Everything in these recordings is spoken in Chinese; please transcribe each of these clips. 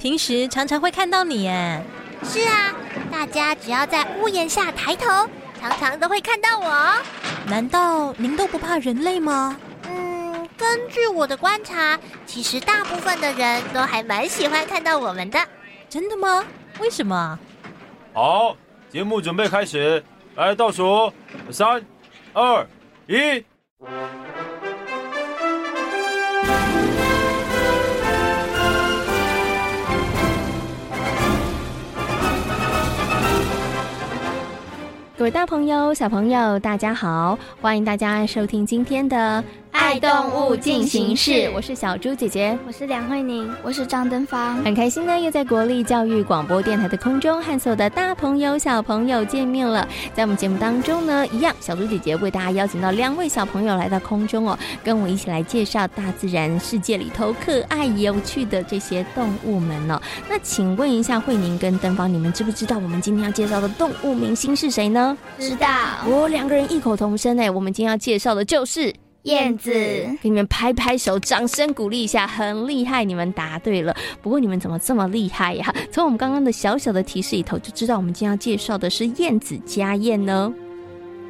平时常常会看到你耶。是啊，大家只要在屋檐下抬头，常常都会看到我。难道您都不怕人类吗？嗯，根据我的观察，其实大部分的人都还蛮喜欢看到我们的。真的吗？为什么？好，节目准备开始，来倒数，三、二、一。各位大朋友、小朋友，大家好！欢迎大家收听今天的。爱动物进行式，我是小猪姐姐，我是梁慧宁，我是张登芳，很开心呢，又在国立教育广播电台的空中和所有的大朋友、小朋友见面了。在我们节目当中呢，一样，小猪姐姐为大家邀请到两位小朋友来到空中哦，跟我一起来介绍大自然世界里头可爱有趣的这些动物们哦。那请问一下，慧宁跟登芳，你们知不知道我们今天要介绍的动物明星是谁呢？知道，我两个人异口同声哎，我们今天要介绍的就是。燕子，给你们拍拍手，掌声鼓励一下，很厉害，你们答对了。不过你们怎么这么厉害呀？从我们刚刚的小小的提示里头就知道，我们今天要介绍的是燕子家燕呢。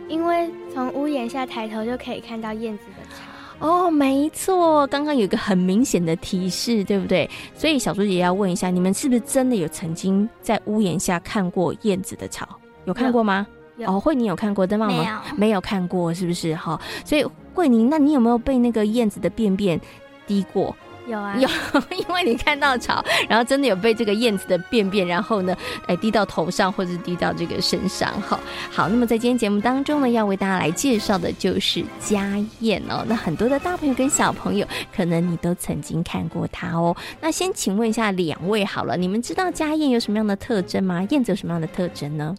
因为从屋檐下抬头就可以看到燕子的巢。哦，没错，刚刚有一个很明显的提示，对不对？所以小猪姐要问一下，你们是不是真的有曾经在屋檐下看过燕子的巢？有看过吗？哦，慧宁有看过，登芳吗？没有，没有看过，是不是？哈，所以慧宁，那你有没有被那个燕子的便便滴过？有啊，有，因为你看到草，然后真的有被这个燕子的便便，然后呢，哎，滴到头上或者是滴到这个身上。哈，好，那么在今天节目当中呢，要为大家来介绍的就是家燕哦。那很多的大朋友跟小朋友，可能你都曾经看过它哦。那先请问一下两位好了，你们知道家燕有什么样的特征吗？燕子有什么样的特征呢？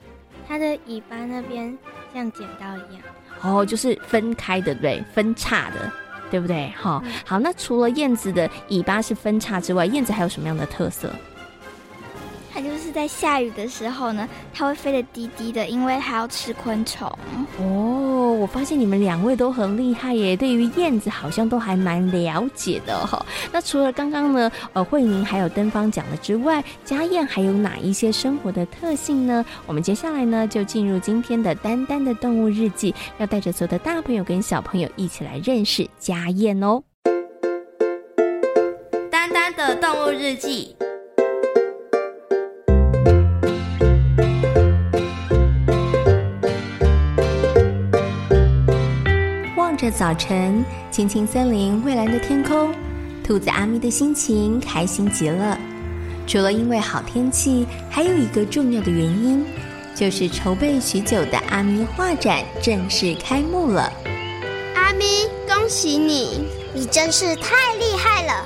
它的尾巴那边像剪刀一样，哦，就是分开的，对不对？分叉的，对不对？好，嗯，好，那除了燕子的尾巴是分叉之外，燕子还有什么样的特色？在下雨的时候呢，它会飞得低低的，因为它要吃昆虫。哦，我发现你们两位都很厉害耶，对于燕子好像都还蛮了解的哈。那除了刚刚呢，呃，慧宁还有登芳讲的之外，家燕还有哪一些生活的特性呢？我们接下来呢，就进入今天的丹丹的动物日记，要带着所有的大朋友跟小朋友一起来认识家燕哦。丹丹的动物日记。这早晨，青青森林蔚蓝的天空，兔子阿咪的心情开心极了。除了因为好天气，还有一个重要的原因，就是筹备许久的阿咪画展正式开幕了。阿咪，恭喜你！你真是太厉害了！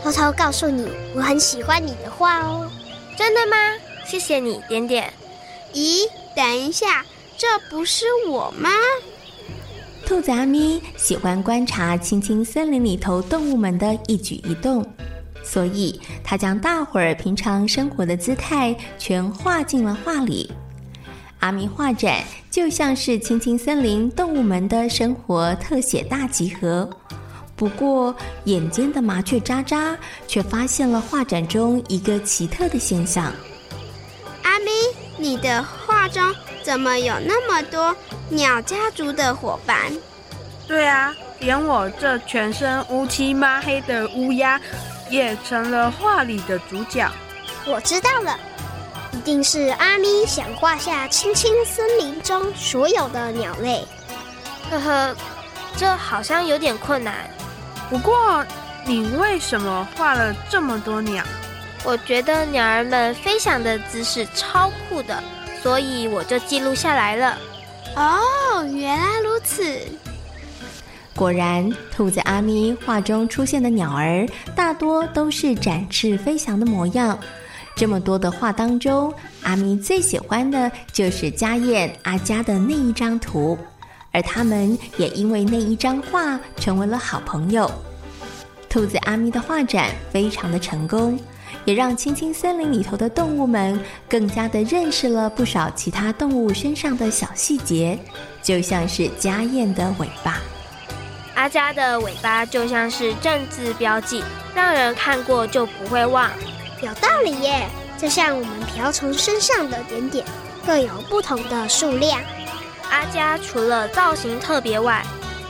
偷偷告诉你，我很喜欢你的画哦。真的吗？谢谢你，点点。咦，等一下，这不是我吗？兔子阿咪喜欢观察青青森林里头动物们的一举一动，所以他将大伙儿平常生活的姿态全画进了画里。阿咪画展就像是青青森林动物们的生活特写大集合。不过，眼尖的麻雀渣渣却发现了画展中一个奇特的现象：阿咪，你的画中怎么有那么多？鸟家族的伙伴，对啊，连我这全身乌漆抹黑的乌鸦，也成了画里的主角。我知道了，一定是阿咪想画下青青森林中所有的鸟类。呵呵，这好像有点困难。不过，你为什么画了这么多鸟？我觉得鸟儿们飞翔的姿势超酷的，所以我就记录下来了。哦，原来如此。果然，兔子阿咪画中出现的鸟儿大多都是展翅飞翔的模样。这么多的画当中，阿咪最喜欢的就是家燕、阿佳的那一张图，而他们也因为那一张画成为了好朋友。兔子阿咪的画展非常的成功，也让青青森林里头的动物们更加的认识了不少其他动物身上的小细节，就像是家燕的尾巴。阿佳的尾巴就像是正字标记，让人看过就不会忘。有道理耶，就像我们瓢虫身上的点点，各有不同的数量。阿佳除了造型特别外，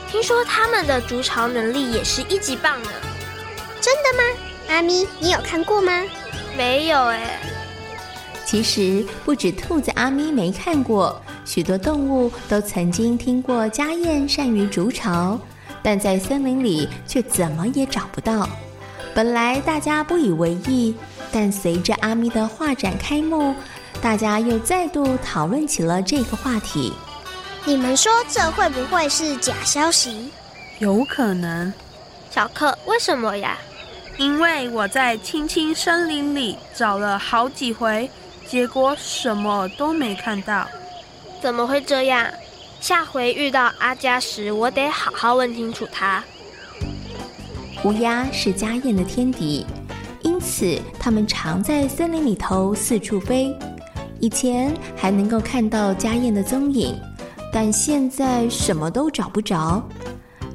听说他们的筑巢能力也是一级棒呢。真的吗？阿咪，你有看过吗？没有哎。其实不止兔子阿咪没看过，许多动物都曾经听过家燕善于筑巢。但在森林里却怎么也找不到。本来大家不以为意，但随着阿咪的画展开幕，大家又再度讨论起了这个话题。你们说这会不会是假消息？有可能。小克，为什么呀？因为我在青青森林里找了好几回，结果什么都没看到。怎么会这样？下回遇到阿佳时，我得好好问清楚他。乌鸦是家燕的天敌，因此它们常在森林里头四处飞。以前还能够看到家燕的踪影，但现在什么都找不着。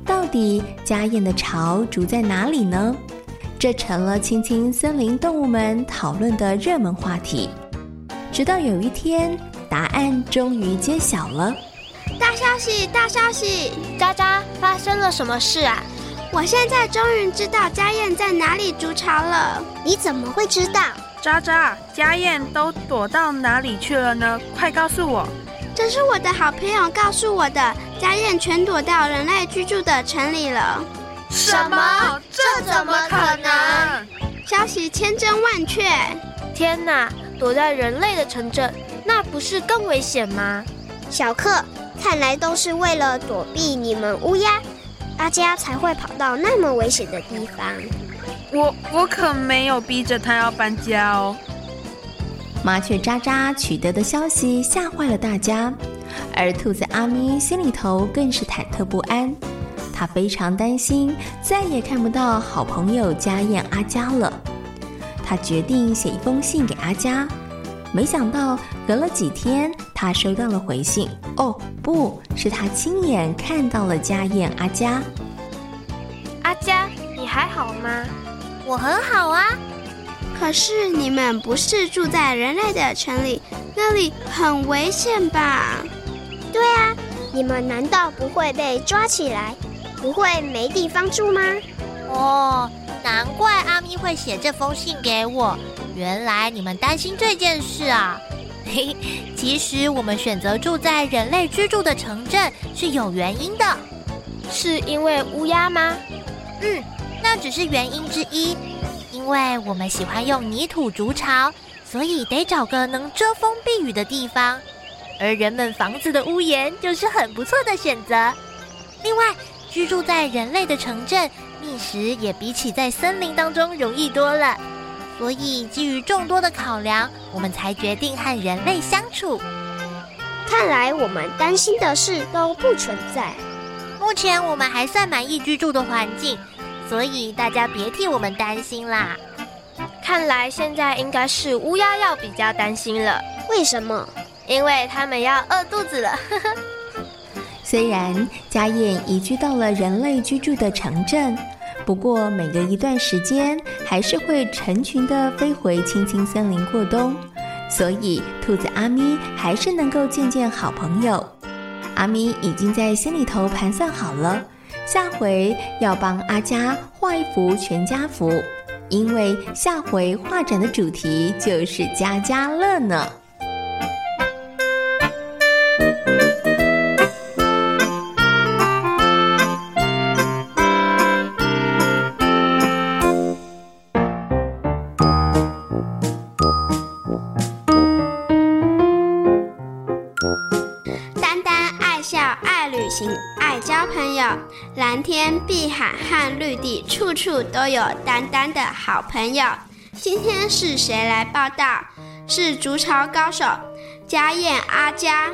到底家燕的巢筑在哪里呢？这成了青青森林动物们讨论的热门话题。直到有一天，答案终于揭晓了。大消息！大消息！渣渣，发生了什么事啊？我现在终于知道家燕在哪里筑巢了。你怎么会知道？渣渣，家燕都躲到哪里去了呢？快告诉我！这是我的好朋友告诉我的。家燕全躲到人类居住的城里了。什么？这怎么可能？消息千真万确。天哪！躲在人类的城镇，那不是更危险吗？小克。看来都是为了躲避你们乌鸦，阿佳才会跑到那么危险的地方。我我可没有逼着他要搬家哦。麻雀渣渣取得的消息吓坏了大家，而兔子阿咪心里头更是忐忑不安。他非常担心再也看不到好朋友家燕阿佳了。他决定写一封信给阿佳。没想到隔了几天，他收到了回信。哦，不是他亲眼看到了家燕阿佳。阿佳，你还好吗？我很好啊。可是你们不是住在人类的城里，那里很危险吧？对啊，你们难道不会被抓起来？不会没地方住吗？哦，难怪阿咪会写这封信给我。原来你们担心这件事啊！嘿，其实我们选择住在人类居住的城镇是有原因的。是因为乌鸦吗？嗯，那只是原因之一。因为我们喜欢用泥土筑巢，所以得找个能遮风避雨的地方。而人们房子的屋檐就是很不错的选择。另外，居住在人类的城镇，觅食也比起在森林当中容易多了。所以，基于众多的考量，我们才决定和人类相处。看来我们担心的事都不存在。目前我们还算满意居住的环境，所以大家别替我们担心啦。看来现在应该是乌鸦要比较担心了。为什么？因为他们要饿肚子了。虽然家燕移居到了人类居住的城镇。不过，每隔一段时间，还是会成群的飞回青青森林过冬，所以兔子阿咪还是能够见见好朋友。阿咪已经在心里头盘算好了，下回要帮阿佳画一幅全家福，因为下回画展的主题就是家家乐呢。友。蓝天、碧海和绿地，处处都有丹丹的好朋友。今天是谁来报道？是足巢高手佳燕阿佳。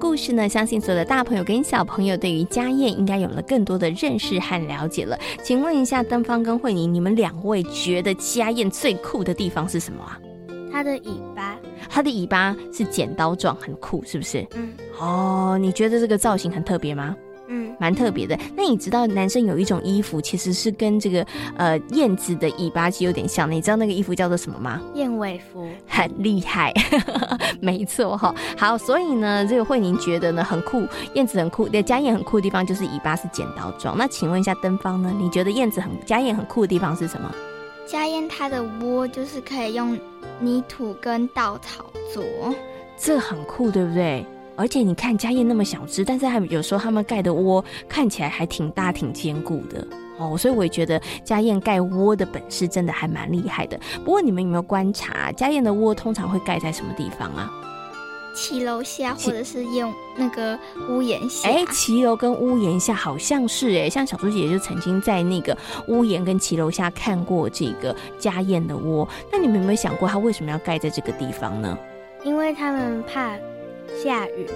故事呢，相信所有的大朋友跟小朋友对于家燕应该有了更多的认识和了解了。请问一下，登芳跟慧宁，你们两位觉得家燕最酷的地方是什么啊？它的尾巴，它的尾巴是剪刀状，很酷，是不是？嗯。哦，你觉得这个造型很特别吗？嗯，蛮特别的。那你知道男生有一种衣服，其实是跟这个呃燕子的尾巴其实有点像。你知道那个衣服叫做什么吗？燕尾服。很厉害，没错哈。好，所以呢，这个慧宁觉得呢很酷，燕子很酷，对，家燕很酷的地方就是尾巴是剪刀状。那请问一下登方呢？你觉得燕子很家燕很酷的地方是什么？家燕它的窝就是可以用泥土跟稻草做，这很酷，对不对？而且你看家燕那么小只，但是还有时候他们盖的窝看起来还挺大、挺坚固的哦，所以我也觉得家燕盖窝的本事真的还蛮厉害的。不过你们有没有观察，家燕的窝通常会盖在什么地方啊？骑楼下，或者是用那个屋檐下。哎，骑楼跟屋檐下好像是哎，像小猪姐姐就曾经在那个屋檐跟骑楼下看过这个家燕的窝。那你们有没有想过，它为什么要盖在这个地方呢？因为他们怕。下雨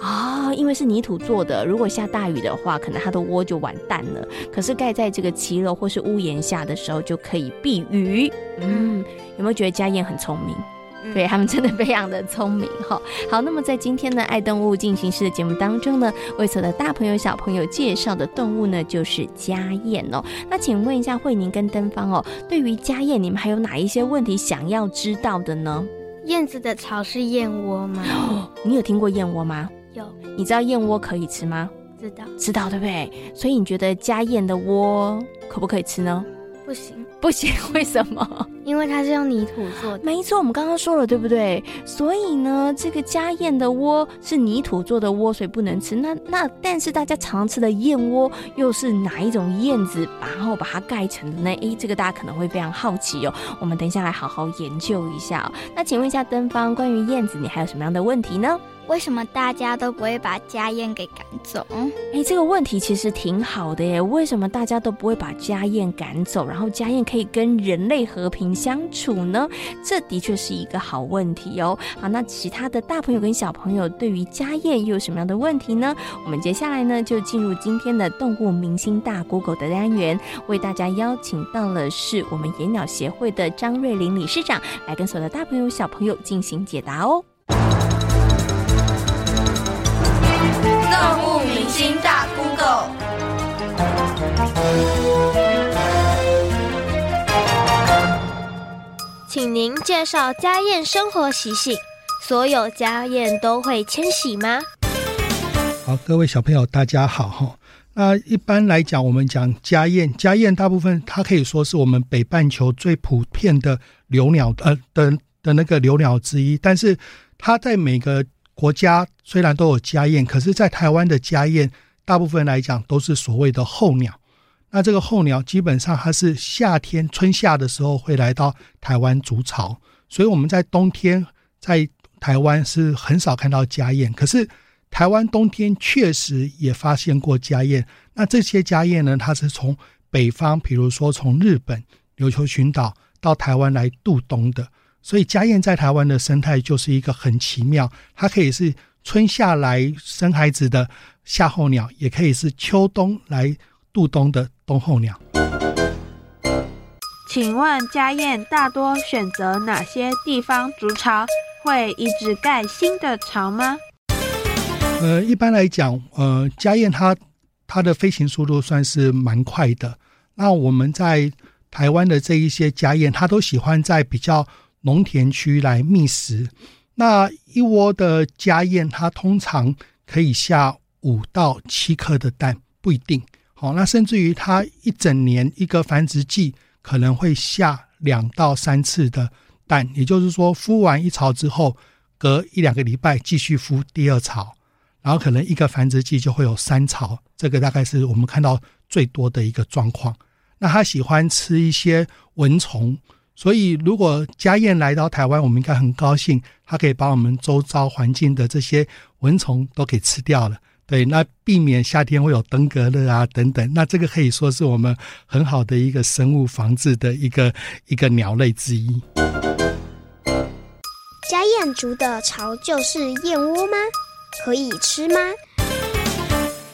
啊、哦，因为是泥土做的，如果下大雨的话，可能它的窝就完蛋了。可是盖在这个骑楼或是屋檐下的时候，就可以避雨。嗯，有没有觉得家燕很聪明？嗯、对，他们真的非常的聪明哈。好，那么在今天的爱动物进行式的节目当中呢，为所有的大朋友小朋友介绍的动物呢，就是家燕哦。那请问一下慧宁跟登芳哦，对于家燕，你们还有哪一些问题想要知道的呢？燕子的巢是燕窝吗？哦，你有听过燕窝吗？有。你知道燕窝可以吃吗？知道。知道对不对？所以你觉得家燕的窝可不可以吃呢？不行。不行，为什么？因为它是用泥土做的。没错，我们刚刚说了，对不对？所以呢，这个家燕的窝是泥土做的窝，所以不能吃。那那，但是大家常吃的燕窝又是哪一种燕子，然后把它盖成的呢？诶，这个大家可能会非常好奇哦。我们等一下来好好研究一下哦。那请问一下登芳，关于燕子，你还有什么样的问题呢？为什么大家都不会把家燕给赶走？哎，这个问题其实挺好的耶。为什么大家都不会把家燕赶走，然后家燕可以跟人类和平相处呢？这的确是一个好问题哦。好，那其他的大朋友跟小朋友对于家宴又有什么样的问题呢？我们接下来呢就进入今天的动物明星大 Google 的单元，为大家邀请到了是我们野鸟协会的张瑞玲理事长来跟所有的大朋友小朋友进行解答哦。动物明星大请您介绍家燕生活习性。所有家燕都会迁徙吗？好，各位小朋友，大家好哈。那一般来讲，我们讲家燕，家燕大部分它可以说是我们北半球最普遍的留鸟呃的的那个留鸟之一，但是它在每个国家虽然都有家燕，可是，在台湾的家燕，大部分来讲都是所谓的候鸟。那这个候鸟基本上它是夏天春夏的时候会来到台湾筑巢，所以我们在冬天在台湾是很少看到家燕。可是台湾冬天确实也发现过家燕。那这些家燕呢，它是从北方，比如说从日本琉球群岛到台湾来度冬的。所以家燕在台湾的生态就是一个很奇妙，它可以是春夏来生孩子的夏候鸟，也可以是秋冬来度冬的冬候鸟。请问家燕大多选择哪些地方筑巢？会一直盖新的巢吗？呃，一般来讲，呃，家燕它它的飞行速度算是蛮快的。那我们在台湾的这一些家燕，它都喜欢在比较农田区来觅食，那一窝的家燕，它通常可以下五到七颗的蛋，不一定。好，那甚至于它一整年一个繁殖季可能会下两到三次的蛋，也就是说，孵完一巢之后，隔一两个礼拜继续孵第二巢，然后可能一个繁殖季就会有三巢，这个大概是我们看到最多的一个状况。那它喜欢吃一些蚊虫，所以如果家燕来到台湾，我们应该很高兴，它可以把我们周遭环境的这些蚊虫都给吃掉了。对，那避免夏天会有登革热啊等等，那这个可以说是我们很好的一个生物防治的一个一个鸟类之一。家燕筑的巢就是燕窝吗？可以吃吗？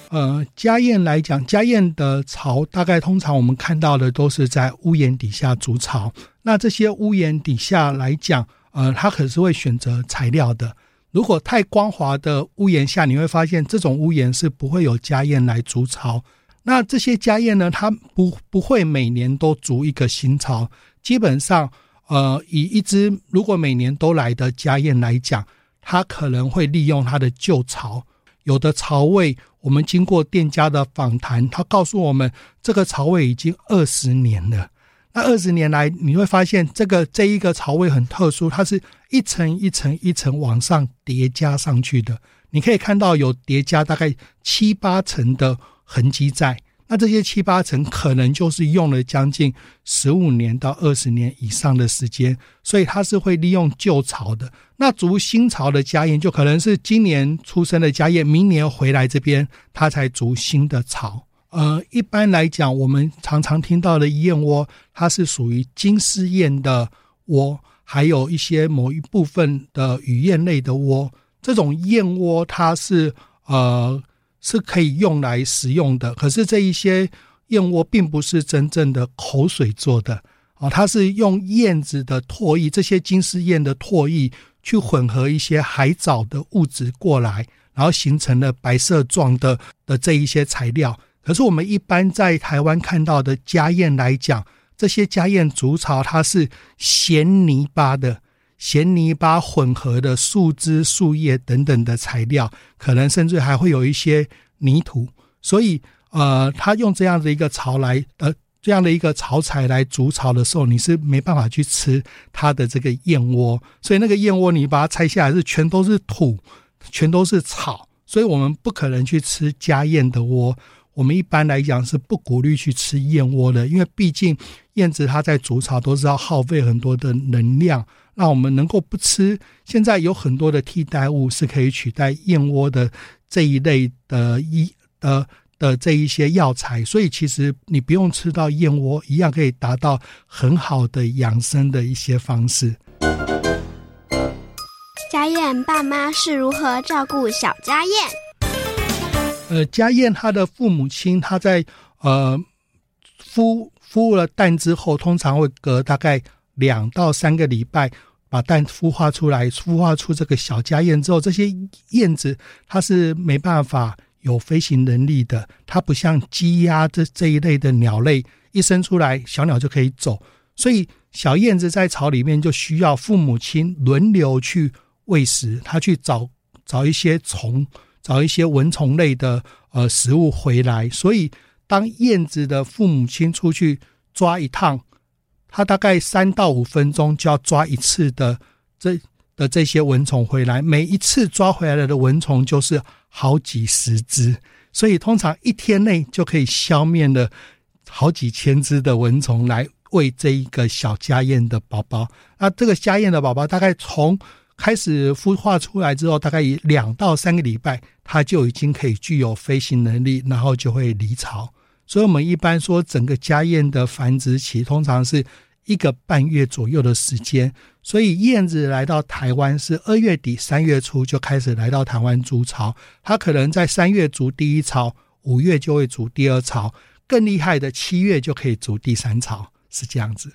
呃，家燕来讲，家燕的巢大概通常我们看到的都是在屋檐底下筑巢。那这些屋檐底下来讲，呃，它可是会选择材料的。如果太光滑的屋檐下，你会发现这种屋檐是不会有家燕来筑巢。那这些家燕呢，它不不会每年都筑一个新巢。基本上，呃，以一只如果每年都来的家燕来讲，它可能会利用它的旧巢。有的巢位，我们经过店家的访谈，他告诉我们，这个巢位已经二十年了。那二十年来，你会发现这个这一个巢位很特殊，它是一层一层一层往上叠加上去的。你可以看到有叠加大概七八层的痕迹在。那这些七八层可能就是用了将近十五年到二十年以上的时间，所以它是会利用旧巢的。那筑新巢的家燕就可能是今年出生的家燕，明年回来这边它才筑新的巢。呃，一般来讲，我们常常听到的燕窝，它是属于金丝燕的窝，还有一些某一部分的雨燕类的窝。这种燕窝，它是呃是可以用来食用的。可是这一些燕窝并不是真正的口水做的啊，它是用燕子的唾液，这些金丝燕的唾液去混合一些海藻的物质过来，然后形成了白色状的的这一些材料。可是我们一般在台湾看到的家燕来讲，这些家燕筑巢它是咸泥巴的，咸泥巴混合的树枝、树叶等等的材料，可能甚至还会有一些泥土。所以，呃，他用这样的一个巢来，呃，这样的一个巢材来筑巢的时候，你是没办法去吃它的这个燕窝。所以那个燕窝，你把它拆下来是全都是土，全都是草，所以我们不可能去吃家燕的窝。我们一般来讲是不鼓励去吃燕窝的，因为毕竟燕子它在筑巢都是要耗费很多的能量。那我们能够不吃，现在有很多的替代物是可以取代燕窝的这一类的一的的这一些药材，所以其实你不用吃到燕窝，一样可以达到很好的养生的一些方式。家燕爸妈是如何照顾小家燕？呃，家燕它的父母亲，它在呃孵孵了蛋之后，通常会隔大概两到三个礼拜把蛋孵化出来，孵化出这个小家燕之后，这些燕子它是没办法有飞行能力的，它不像鸡鸭这这一类的鸟类，一生出来小鸟就可以走，所以小燕子在巢里面就需要父母亲轮流去喂食，它去找找一些虫。找一些蚊虫类的呃食物回来，所以当燕子的父母亲出去抓一趟，它大概三到五分钟就要抓一次的这的这些蚊虫回来，每一次抓回来的蚊虫就是好几十只，所以通常一天内就可以消灭了好几千只的蚊虫来喂这一个小家燕的宝宝。那这个家燕的宝宝大概从开始孵化出来之后，大概两到三个礼拜，它就已经可以具有飞行能力，然后就会离巢。所以，我们一般说，整个家燕的繁殖期通常是一个半月左右的时间。所以，燕子来到台湾是二月底三月初就开始来到台湾筑巢。它可能在三月筑第一巢，五月就会筑第二巢，更厉害的七月就可以筑第三巢，是这样子。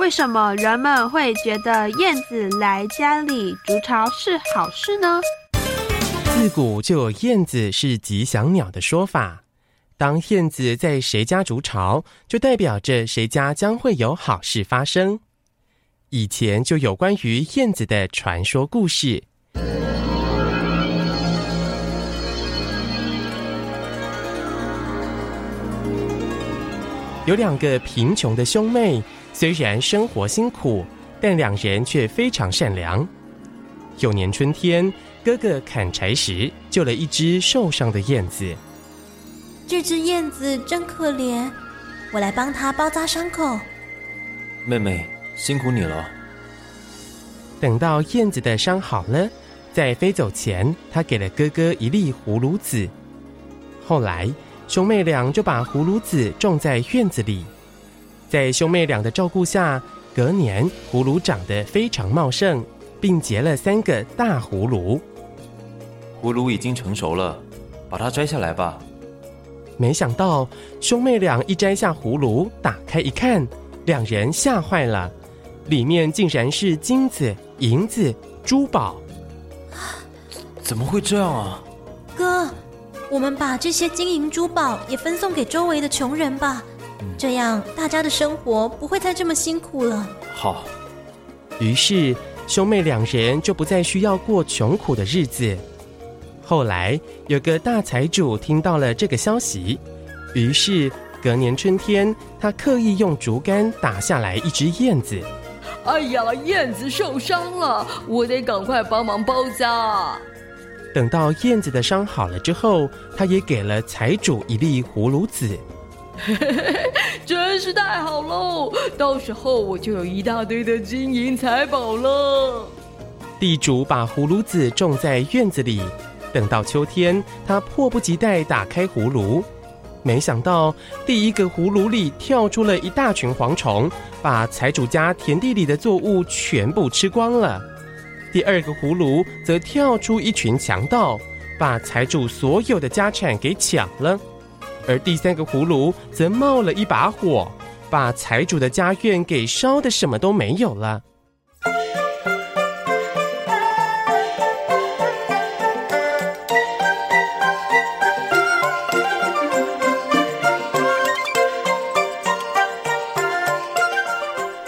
为什么人们会觉得燕子来家里筑巢是好事呢？自古就有燕子是吉祥鸟的说法。当燕子在谁家筑巢，就代表着谁家将会有好事发生。以前就有关于燕子的传说故事。有两个贫穷的兄妹。虽然生活辛苦，但两人却非常善良。有年春天，哥哥砍柴时救了一只受伤的燕子。这只燕子真可怜，我来帮它包扎伤口。妹妹，辛苦你了。等到燕子的伤好了，在飞走前，他给了哥哥一粒葫芦籽。后来，兄妹俩就把葫芦籽种在院子里。在兄妹俩的照顾下，隔年葫芦长得非常茂盛，并结了三个大葫芦。葫芦已经成熟了，把它摘下来吧。没想到兄妹俩一摘下葫芦，打开一看，两人吓坏了，里面竟然是金子、银子、珠宝。怎么会这样啊？哥，我们把这些金银珠宝也分送给周围的穷人吧，嗯、这样大家的生活不会再这么辛苦了。好。于是兄妹两人就不再需要过穷苦的日子。后来有个大财主听到了这个消息，于是隔年春天，他刻意用竹竿打下来一只燕子。哎呀，燕子受伤了，我得赶快帮忙包扎。等到燕子的伤好了之后，他也给了财主一粒葫芦籽。嘿嘿嘿，真是太好喽！到时候我就有一大堆的金银财宝了。地主把葫芦籽种在院子里。等到秋天，他迫不及待打开葫芦，没想到第一个葫芦里跳出了一大群蝗虫，把财主家田地里的作物全部吃光了。第二个葫芦则跳出一群强盗，把财主所有的家产给抢了。而第三个葫芦则冒了一把火，把财主的家院给烧的什么都没有了。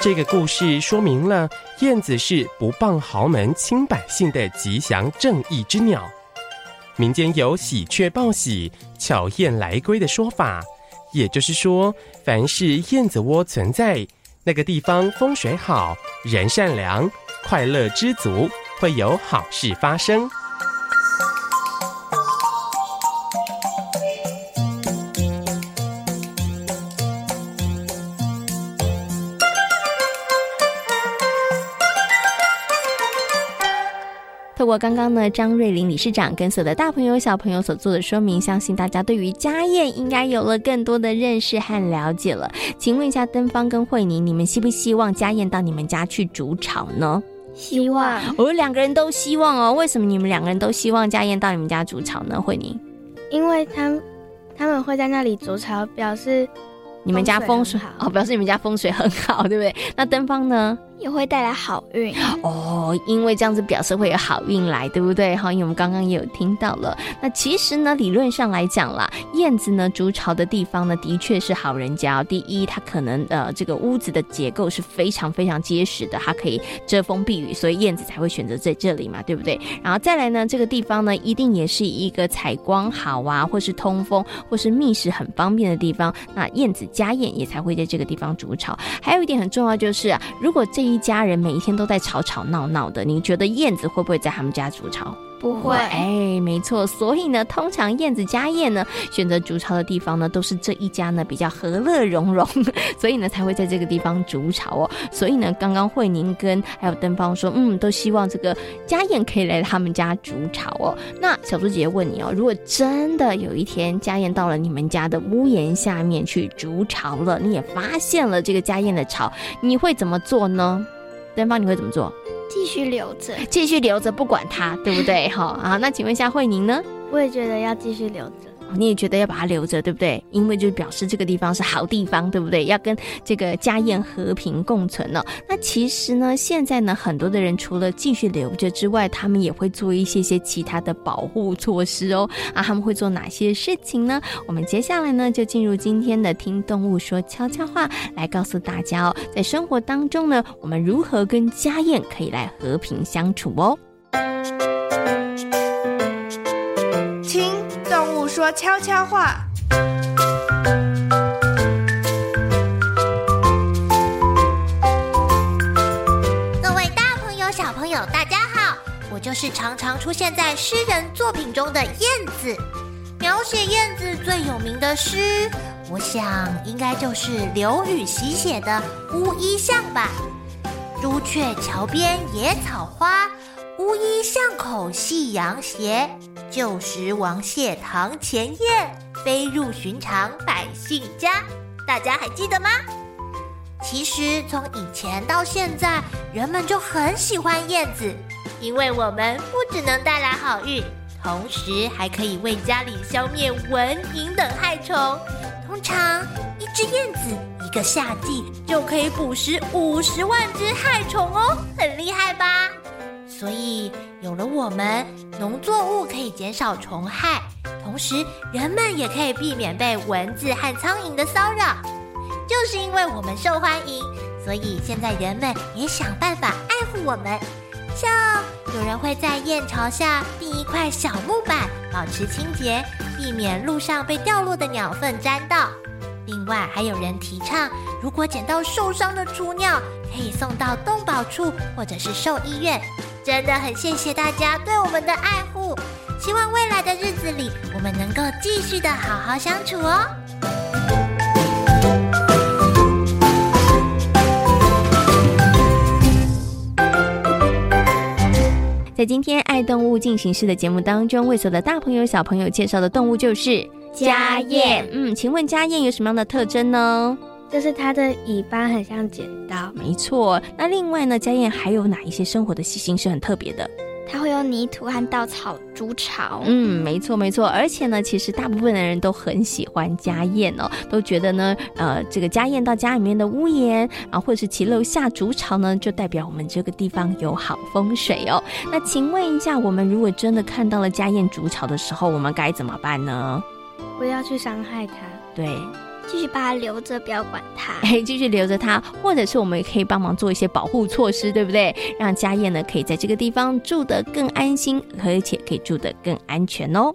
这个故事说明了燕子是不傍豪门亲百姓的吉祥正义之鸟。民间有喜鹊报喜、巧燕来归的说法，也就是说，凡是燕子窝存在那个地方，风水好，人善良，快乐知足，会有好事发生。透过刚刚呢，张瑞林理事长跟所有的大朋友小朋友所做的说明，相信大家对于家宴应该有了更多的认识和了解了。请问一下，登芳跟慧妮，你们希不希望家燕到你们家去筑巢呢？希望。我们两个人都希望哦。为什么你们两个人都希望家燕到你们家筑巢呢？慧妮？因为他们他们会在那里筑巢，表示你们家风水好哦，表示你们家风水很好，对不对？那登芳呢？也会带来好运哦，因为这样子表示会有好运来，对不对？哈，因为我们刚刚也有听到了。那其实呢，理论上来讲啦，燕子呢筑巢的地方呢，的确是好人家。第一，它可能呃这个屋子的结构是非常非常结实的，它可以遮风避雨，所以燕子才会选择在这里嘛，对不对？然后再来呢，这个地方呢，一定也是一个采光好啊，或是通风，或是觅食很方便的地方。那燕子家燕也才会在这个地方筑巢。还有一点很重要就是，如果这一一家人每一天都在吵吵闹闹的，你觉得燕子会不会在他们家筑巢？不会。哎，没错。所以呢，通常燕子家燕呢，选择筑巢的地方呢，都是这一家呢比较和乐融融，所以呢才会在这个地方筑巢哦。所以呢，刚刚慧宁跟还有登芳说，嗯，都希望这个家燕可以来他们家筑巢哦。那小猪姐姐问你哦，如果真的有一天家燕到了你们家的屋檐下面去筑巢了，你也发现了这个家燕的巢，你会怎么做呢？登芳，你会怎么做？继续留着，继续留着，不管它，对不对？好啊，那请问一下慧宁呢？我也觉得要继续留着。你也觉得要把它留着，对不对？因为就表示这个地方是好地方，对不对？要跟这个家燕和平共存哦。那其实呢，现在呢，很多的人除了继续留着之外，他们也会做一些些其他的保护措施哦。啊，他们会做哪些事情呢？我们接下来呢，就进入今天的听动物说悄悄话，来告诉大家哦，在生活当中呢，我们如何跟家燕可以来和平相处哦。说悄悄话。各位大朋友、小朋友，大家好，我就是常常出现在诗人作品中的燕子。描写燕子最有名的诗，我想应该就是刘禹锡写的《乌衣巷》吧。朱雀桥边野草花，乌衣巷口夕阳斜。旧时王谢堂前燕，飞入寻常百姓家。大家还记得吗？其实从以前到现在，人们就很喜欢燕子，因为我们不只能带来好运，同时还可以为家里消灭蚊蝇等害虫。通常一只燕子一个夏季就可以捕食五十万只害虫哦，很厉害吧？所以有了我们，农作物可以减少虫害，同时人们也可以避免被蚊子和苍蝇的骚扰。就是因为我们受欢迎，所以现在人们也想办法爱护我们。像有人会在燕巢下钉一块小木板，保持清洁，避免路上被掉落的鸟粪沾到。另外，还有人提倡，如果捡到受伤的雏鸟，可以送到动保处或者是兽医院。真的很谢谢大家对我们的爱护，希望未来的日子里，我们能够继续的好好相处哦。在今天爱动物进行式的节目当中，为所有的大朋友小朋友介绍的动物就是家燕。嗯，请问家燕有什么样的特征呢？就是它的尾巴很像剪刀。没错。那另外呢，家燕还有哪一些生活的习性是很特别的？它会用泥土和稻草筑巢。嗯，没错没错。而且呢，其实大部分的人都很喜欢家燕哦，都觉得呢，呃，这个家燕到家里面的屋檐啊，或者是其楼下筑巢呢，就代表我们这个地方有好风水哦。那请问一下，我们如果真的看到了家燕筑巢的时候，我们该怎么办呢？不要去伤害它。对。继续把它留着，不要管它。哎，继续留着它，或者是我们也可以帮忙做一些保护措施，对不对？让家燕呢可以在这个地方住得更安心，而且可以住得更安全哦。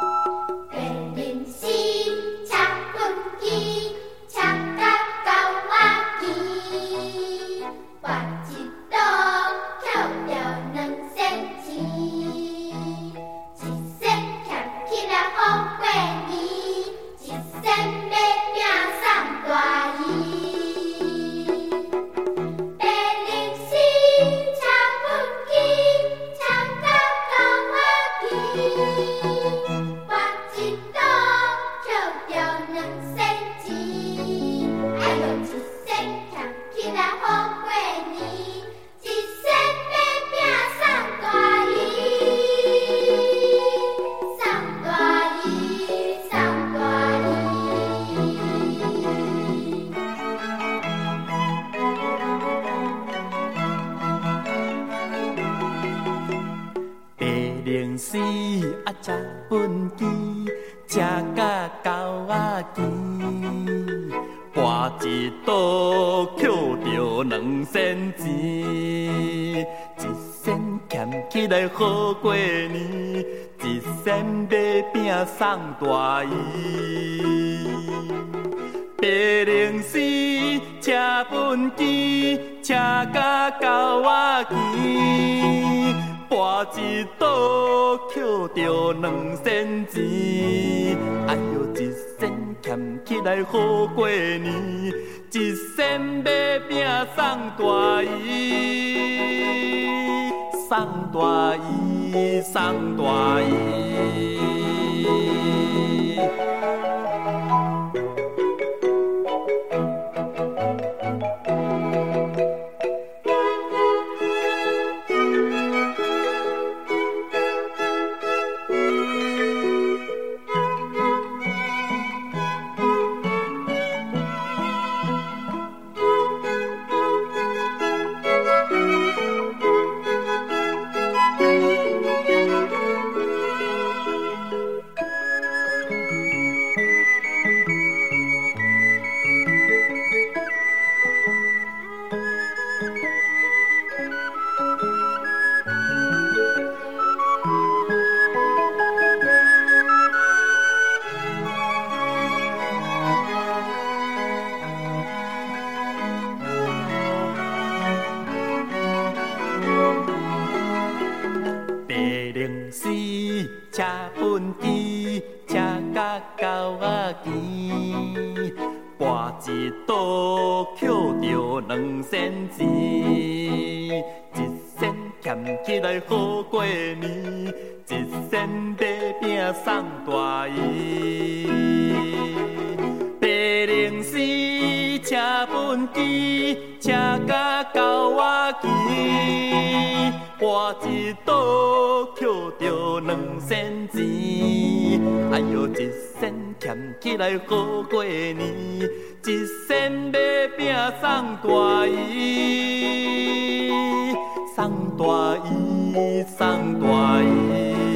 搬一刀，捡着两仙钱，一仙俭起来好过年，一仙买饼送大姨。白灵寺，车本机，车甲狗仔机，搬一刀，捡着两仙钱，哎呦一。俭起来好过年，一仙买饼送大姨，送大姨，送大姨。畚箕，车甲狗仔骑，跋一倒捡着两仙钱，哎哟一仙俭起来好过年，一仙买饼送大姨，送大姨，送大姨。